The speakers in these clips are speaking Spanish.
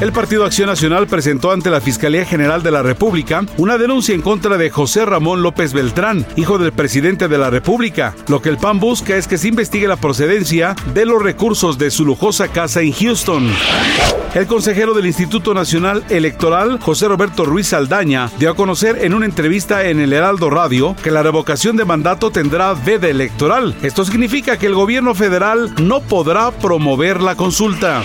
El Partido Acción Nacional presentó ante la Fiscalía General de la República una denuncia en contra de José Ramón López Beltrán, hijo del presidente de la República. Lo que el PAN busca es que se investigue la procedencia de los recursos de su lujosa casa en Houston. El consejero del Instituto Nacional Electoral, José Roberto Ruiz Aldaña, dio a conocer en una entrevista en el Heraldo Radio que la revocación de mandato tendrá veda electoral. Esto significa que el gobierno federal no podrá promover la consulta.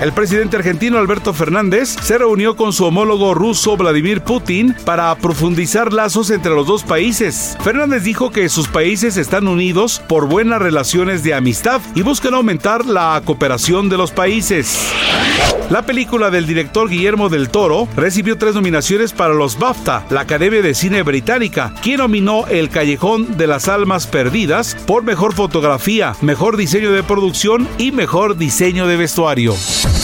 El presidente argentino Alberto Fernández se reunió con su homólogo ruso Vladimir Putin para profundizar lazos entre los dos países. Fernández dijo que sus países están unidos por buenas relaciones de amistad y buscan aumentar la cooperación de los países. La película del director Guillermo del Toro recibió tres nominaciones para los BAFTA, la Academia de Cine Británica, quien nominó El Callejón de las Almas Perdidas por mejor fotografía, mejor diseño de producción y mejor diseño de vestuario.